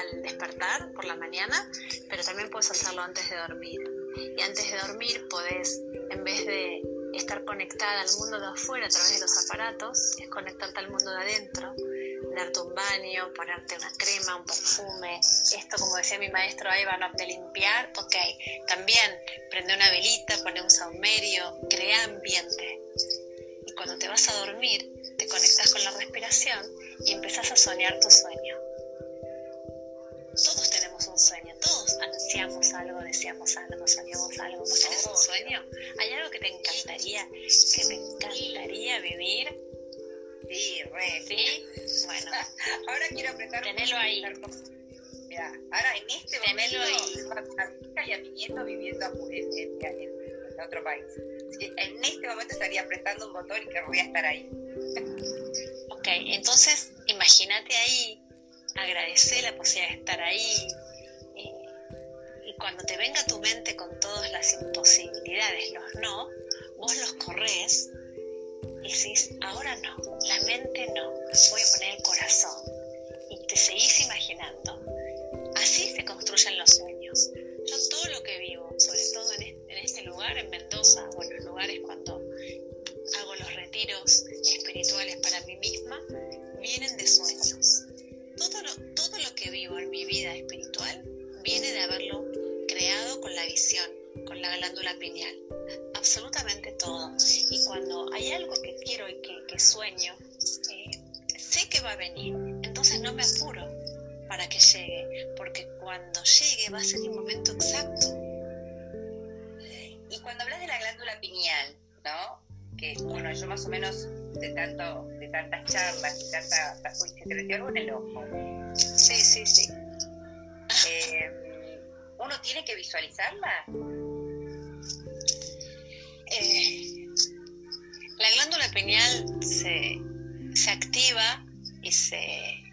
al, des- al despertar por la mañana, pero también puedes hacerlo antes de dormir. Y antes de dormir podés, en vez de estar conectada al mundo de afuera a través de los aparatos, es conectarte al mundo de adentro, darte un baño, ponerte una crema, un perfume. Esto, como decía mi maestro Ivan, de limpiar, ok. También prende una velita, pone un saumerio, crea ambiente. Y cuando te vas a dormir, te conectas con la respiración y empezás a soñar tu sueño. Todos tenemos un sueño, todos ansiamos algo, deseamos algo, soñamos algo. ¿Vos tenés un sueño? ¿Hay algo que te encantaría, que te encantaría vivir? Sí, re. ¿Sí? Bueno, Ahora quiero apretar. Tenelo ahí. Mira, ahora en este Tenelo momento tengo a mi hija y a mi nieto viviendo en, en- en- otro país. Así que en este momento estaría apretando un botón y querría estar ahí. ok, entonces imagínate ahí, agradece la posibilidad de estar ahí. eh, y cuando te venga tu mente con todas las imposibilidades, los no, vos los corres y decís, ahora no, la mente no, voy a poner el corazón. Y te seguís imaginando. Así se construyen los sueños. Yo todo lo que vivo, sobre todo en este, en este lugar, en Mendoza, o en los lugares cuando hago los retiros espirituales para mí misma, vienen de sueños. Todo lo, que vivo en mi vida espiritual viene de haberlo creado con la visión, con la glándula pineal. Absolutamente todo. Y cuando hay algo que quiero y que, que sueño, eh, sé que va a venir. Entonces no me apuro para que llegue, porque cuando llegue va a ser el momento exacto. Y cuando hablas de la glándula pineal, ¿no? Que, bueno, yo más o menos de tanto, de tantas charlas y tanta, uy, se te metió algo en el ojo. Sí, sí, sí. Eh, uno tiene que visualizarla. Eh, la glándula pineal se, se activa y se,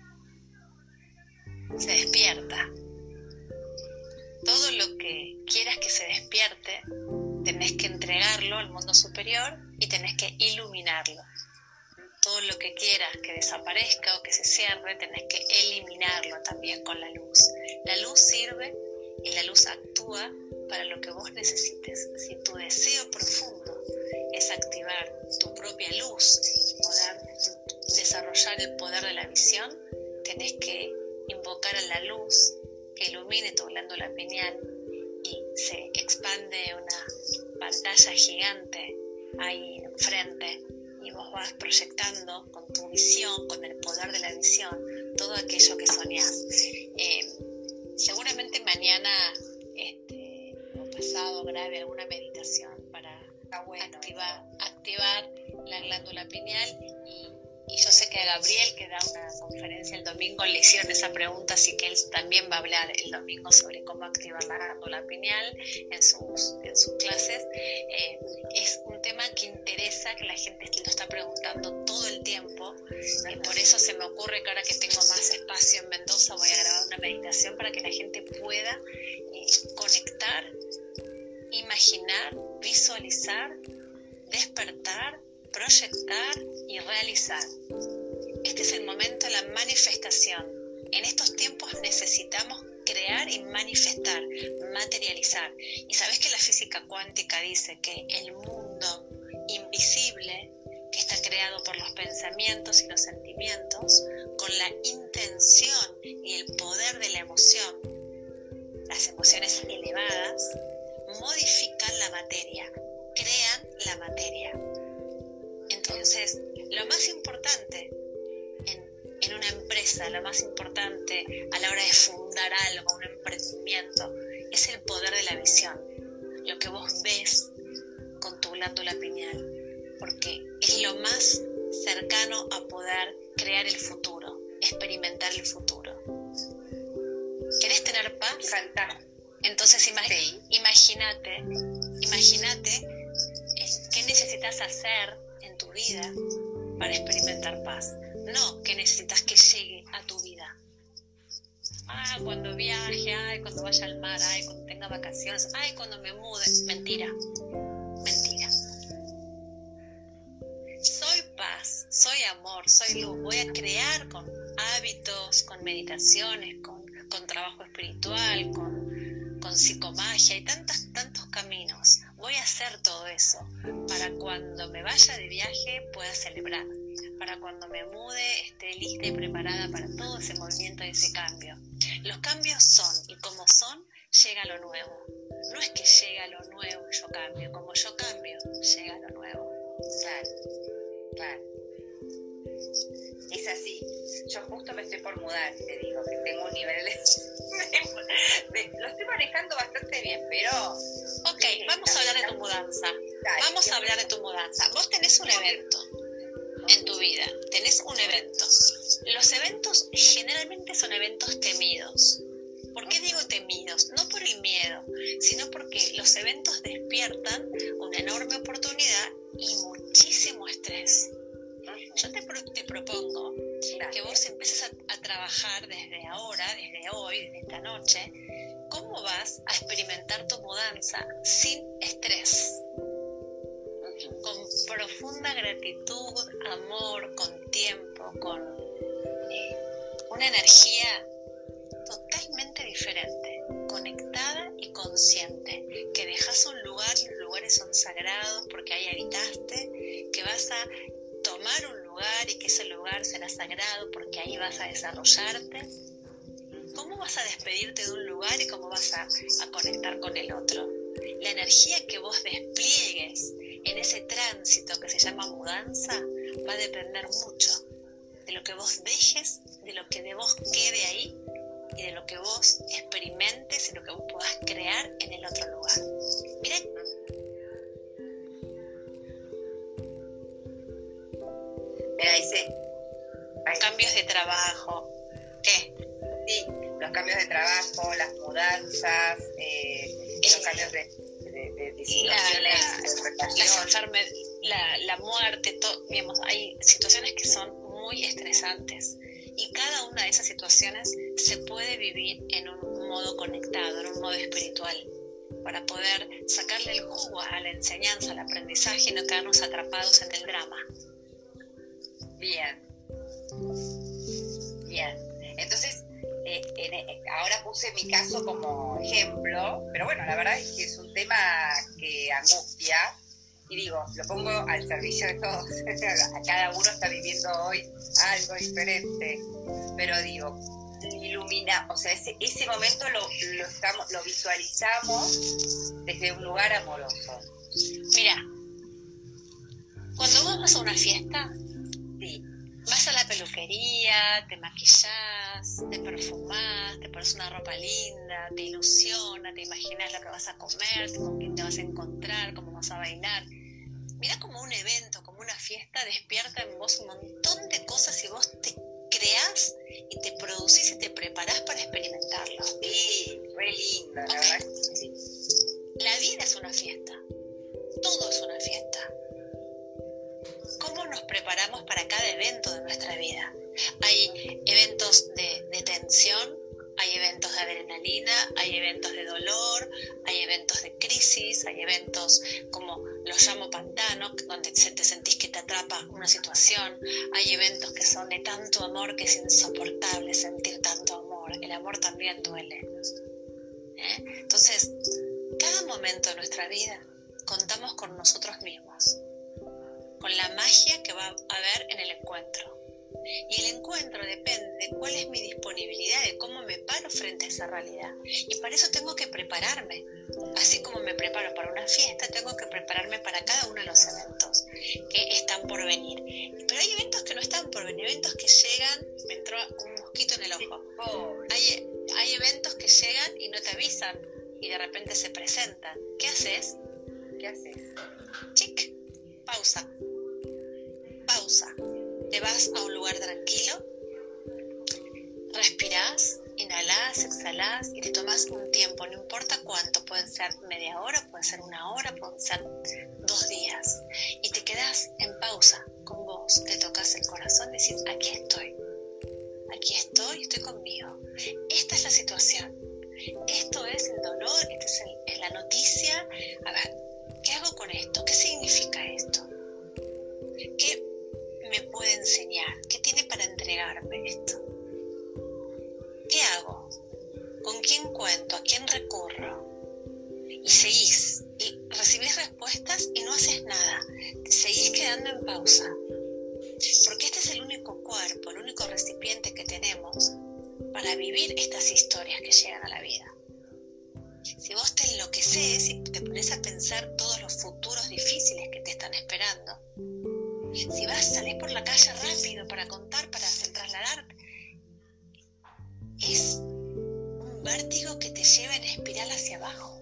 se despierta. Todo lo que quieras que se despierte, tenés que entregarlo al mundo superior y tenés que iluminarlo. Todo lo que quieras que desaparezca o que se cierre, tenés que eliminarlo también con la luz. La luz sirve y la luz actúa para lo que vos necesites. Si tu deseo profundo es activar tu propia luz y poder desarrollar el poder de la visión, tenés que invocar a la luz que ilumine tu glándula pineal y se expande una pantalla gigante ahí enfrente vos vas proyectando con tu visión, con el poder de la visión, todo aquello que soñás. Eh, seguramente mañana este, o pasado grabe alguna meditación para bueno. activar, activar la glándula pineal y, y yo sé que a Gabriel que da una conferencia el domingo le hicieron esa pregunta, así que él también va a hablar el domingo sobre cómo activar la glándula pineal en sus, en sus clases. Eh, y por eso se me ocurre que ahora que tengo más espacio en Mendoza voy a grabar una meditación para que la gente pueda eh, conectar, imaginar, visualizar, despertar, proyectar y realizar. Este es el momento de la manifestación. En estos tiempos necesitamos crear y manifestar, materializar. Y sabes que la física cuántica dice que el mundo invisible, que está creado por los pensamientos y los sentimientos, con la intención y el poder de la emoción, las emociones elevadas, modifican la materia, crean la materia. Entonces, lo más importante en, una empresa, lo más importante a la hora de fundar algo, un emprendimiento, es el poder de la visión, lo que vos ves con tu glándula pineal porque es lo más cercano a poder crear el futuro, experimentar el futuro. ¿Querés tener paz? Entonces imagínate, imagínate qué necesitas hacer en tu vida para experimentar paz. No que necesitas que llegue a tu vida. Ah, cuando viaje, ay, cuando vaya al mar, ay, cuando tenga vacaciones, ay, cuando me mude. Mentira. Soy luz. Voy a crear con hábitos, con meditaciones, con, con trabajo espiritual, con, con psicomagia y tantos, tantos caminos. Voy a hacer todo eso para cuando me vaya de viaje pueda celebrar, para cuando me mude esté lista y preparada para todo ese movimiento y ese cambio. Los cambios son y como son, llega lo nuevo. No es que llega lo nuevo y yo cambio, como yo cambio, llega lo nuevo. Claro. Es así. Yo justo me estoy por mudar, te digo, que tengo un nivel de, lo estoy manejando bastante bien, pero... Ok, vamos a hablar de tu mudanza. Vamos a hablar de tu mudanza. Vos tenés un evento en tu vida, tenés un evento. Los eventos generalmente son eventos temidos. ¿Por qué digo temidos? No por el miedo, sino porque los eventos despiertan una enorme oportunidad y muchísimo estrés. Yo te, te propongo que vos empieces a, a, trabajar desde ahora, desde hoy, desde esta noche, cómo vas a experimentar tu mudanza sin estrés, con profunda gratitud, amor, con tiempo, con eh, una energía totalmente diferente, conectada y consciente, que dejas un lugar los lugares son sagrados porque ahí habitaste, que vas a tomar un y que ese lugar será sagrado porque ahí vas a desarrollarte. ¿Cómo vas a despedirte de un lugar y cómo vas a, conectar con el otro? La energía que vos despliegues en ese tránsito que se llama mudanza va a depender mucho de lo que vos dejes, de lo que de vos quede ahí y de lo que vos experimentes y lo que vos puedas crear en el otro lugar. Miren. Dice. Cambios de trabajo. ¿Qué? Sí, los cambios de trabajo, las mudanzas, eh, los eh, cambios de la, la, muerte, digamos, hay situaciones que son muy estresantes y cada una de esas situaciones se puede vivir en un modo conectado, en un modo espiritual, para poder sacarle el jugo a la enseñanza, al aprendizaje y no quedarnos atrapados en el drama. Bien. Bien. Entonces, eh, eh, ahora puse mi caso como ejemplo, pero bueno, la verdad es que es un tema que angustia y digo, lo pongo al servicio de todos. Cada uno está viviendo hoy algo diferente, pero digo, ilumina, o sea, ese, ese momento lo, lo, estamos, lo visualizamos desde un lugar amoroso. Mira, cuando vos vas a una fiesta, vas a la peluquería, te maquillas, te perfumás, te pones una ropa linda, te ilusiona, te imaginas lo que vas a comer, con quién te vas a encontrar, cómo vas a bailar. Mira como un evento, como una fiesta, despierta en vos un montón de cosas y vos te creás y te producís y te preparás para experimentarlo. Sí, re lindo, la verdad. La vida es una fiesta. Todo es una fiesta nos preparamos para cada evento de nuestra vida. Hay eventos de, tensión, hay eventos de adrenalina, hay eventos de dolor, hay eventos de crisis, hay eventos como los llamo pantano, donde te sentís que te atrapa una situación, hay eventos que son de tanto amor que es insoportable sentir tanto amor, el amor también duele. ¿Eh? Entonces, cada momento de nuestra vida contamos con nosotros mismos con la magia que va a haber en el encuentro. Y el encuentro depende de cuál es mi disponibilidad, de cómo me paro frente a esa realidad. Y para eso tengo que prepararme. Así como me preparo para una fiesta, tengo que prepararme para cada uno de los eventos que están por venir. Pero hay eventos en eventos que llegan, me entró un mosquito en el ojo. Hay, hay eventos que llegan y no te avisan y de repente se presentan. ¿Qué haces? ¿Qué haces? Chic, pausa. Pausa. Te vas a un lugar tranquilo, respirás, inhalás, exhalás y te tomas un tiempo, no importa cuánto, puede ser media hora, puede ser una hora, puede ser dos días. Y te quedas en pausa con vos, te tocas el corazón decís, aquí estoy, aquí estoy, estoy conmigo. Esta es la situación, esto es el dolor, esta es, es la noticia. A ver, ¿qué hago con esto? ¿Qué significa esto? ¿Qué me puede enseñar? ¿Qué tiene para entregarme esto? ¿Qué hago? ¿Con quién cuento? ¿A quién recurro? Y seguís, y recibís respuestas y no haces nada. Seguís quedando en pausa. Porque este es el único cuerpo, el único recipiente que tenemos para vivir estas historias que llegan a la vida. Si vos te enloqueces y te pones a pensar todos los futuros difíciles que te están esperando, si vas, a salir por la calle rápido para contar, para hacer trasladarte, es un vértigo que te lleva en espiral hacia abajo.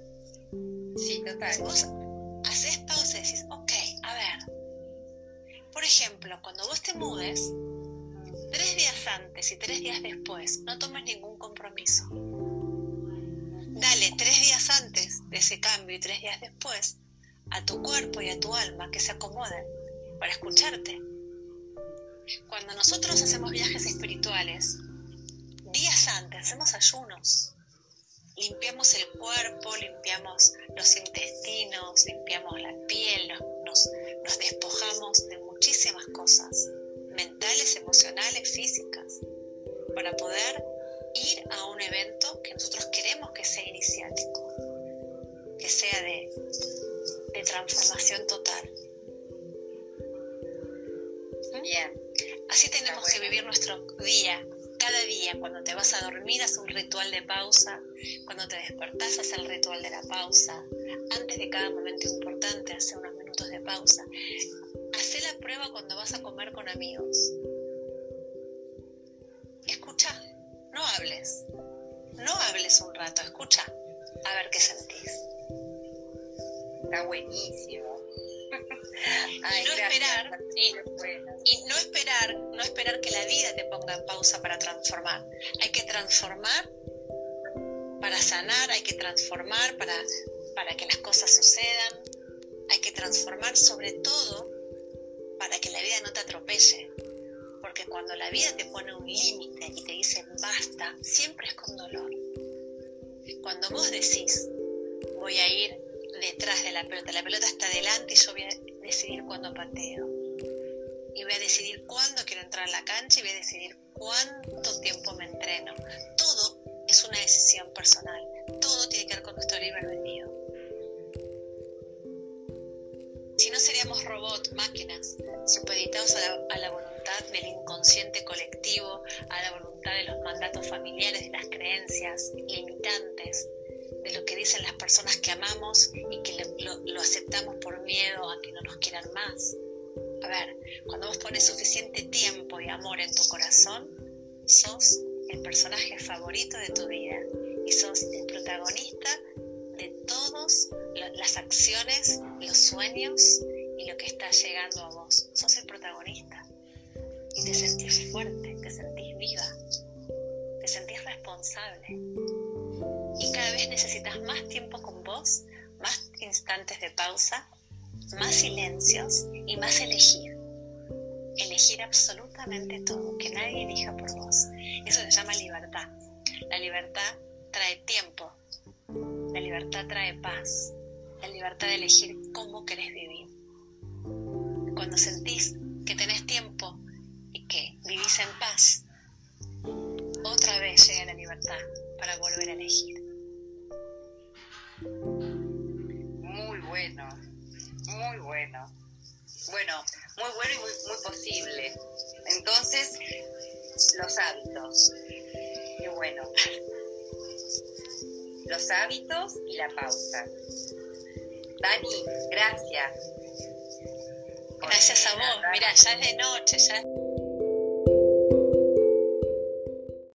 Sí, total. Si vos haces pausa y decís, ok, a ver. Por ejemplo, cuando vos te mudes, tres días antes y tres días después, no tomes ningún compromiso. Dale tres días antes de ese cambio y tres días después a tu cuerpo y a tu alma que se acomoden para escucharte. Cuando nosotros hacemos viajes espirituales, días antes hacemos ayunos. Limpiamos el cuerpo, limpiamos los intestinos, limpiamos la piel, nos, despojamos de muchísimas cosas, mentales, emocionales, físicas, para poder ir a un evento que nosotros queremos que sea iniciático, que sea de, de transformación total. Bien. Así tenemos que vivir nuestro día, cada día, cuando te vas a dormir, haz un ritual de pausa, cuando te despertás, haz el ritual de la pausa, antes de cada momento importante, hace unos minutos de pausa. Haz la prueba cuando vas a comer con amigos. Escucha, no hables, no hables un rato, escucha, a ver qué sentís. Está buenísimo. y no esperar y, no esperar no esperar que la vida te ponga en pausa para transformar hay que transformar para sanar hay que transformar para para que las cosas sucedan hay que transformar sobre todo para que la vida no te atropelle porque cuando la vida te pone un límite y te dice basta siempre es con dolor cuando vos decís voy a ir detrás de la pelota. La pelota está delante y yo voy a decidir cuándo pateo. Y voy a decidir cuándo quiero entrar a la cancha y voy a decidir cuánto tiempo me entreno. Todo es una decisión personal. Todo tiene que ver con nuestro libre albedrío. Si no seríamos robots, máquinas, supeditados a la, a la voluntad del inconsciente colectivo, a la voluntad de los mandatos familiares, de las creencias limitantes, de lo que dicen las personas que amamos y que lo, aceptamos por miedo a que no nos quieran más. Ver, cuando vos pones suficiente tiempo y amor en tu corazón, sos el personaje favorito de tu vida y sos el protagonista de todas las acciones, los sueños y lo que está llegando a vos. Sos el protagonista. Y te sentís fuerte, te sentís viva, te sentís responsable. Y cada vez necesitas más tiempo con vos, más instantes de pausa, más silencios y más elegir. Elegir absolutamente todo, que nadie elija por vos. Eso se llama libertad. La libertad trae tiempo, la libertad trae paz, la libertad de elegir cómo querés vivir. Cuando sentís que tenés tiempo y que vivís en paz, otra vez llega la libertad para volver a elegir. Muy bueno. Bueno, muy bueno y muy, muy posible. Entonces, los hábitos. Qué bueno. Los hábitos y la pausa. Dani, gracias. Gracias a vos. Mira, ya es de noche, ya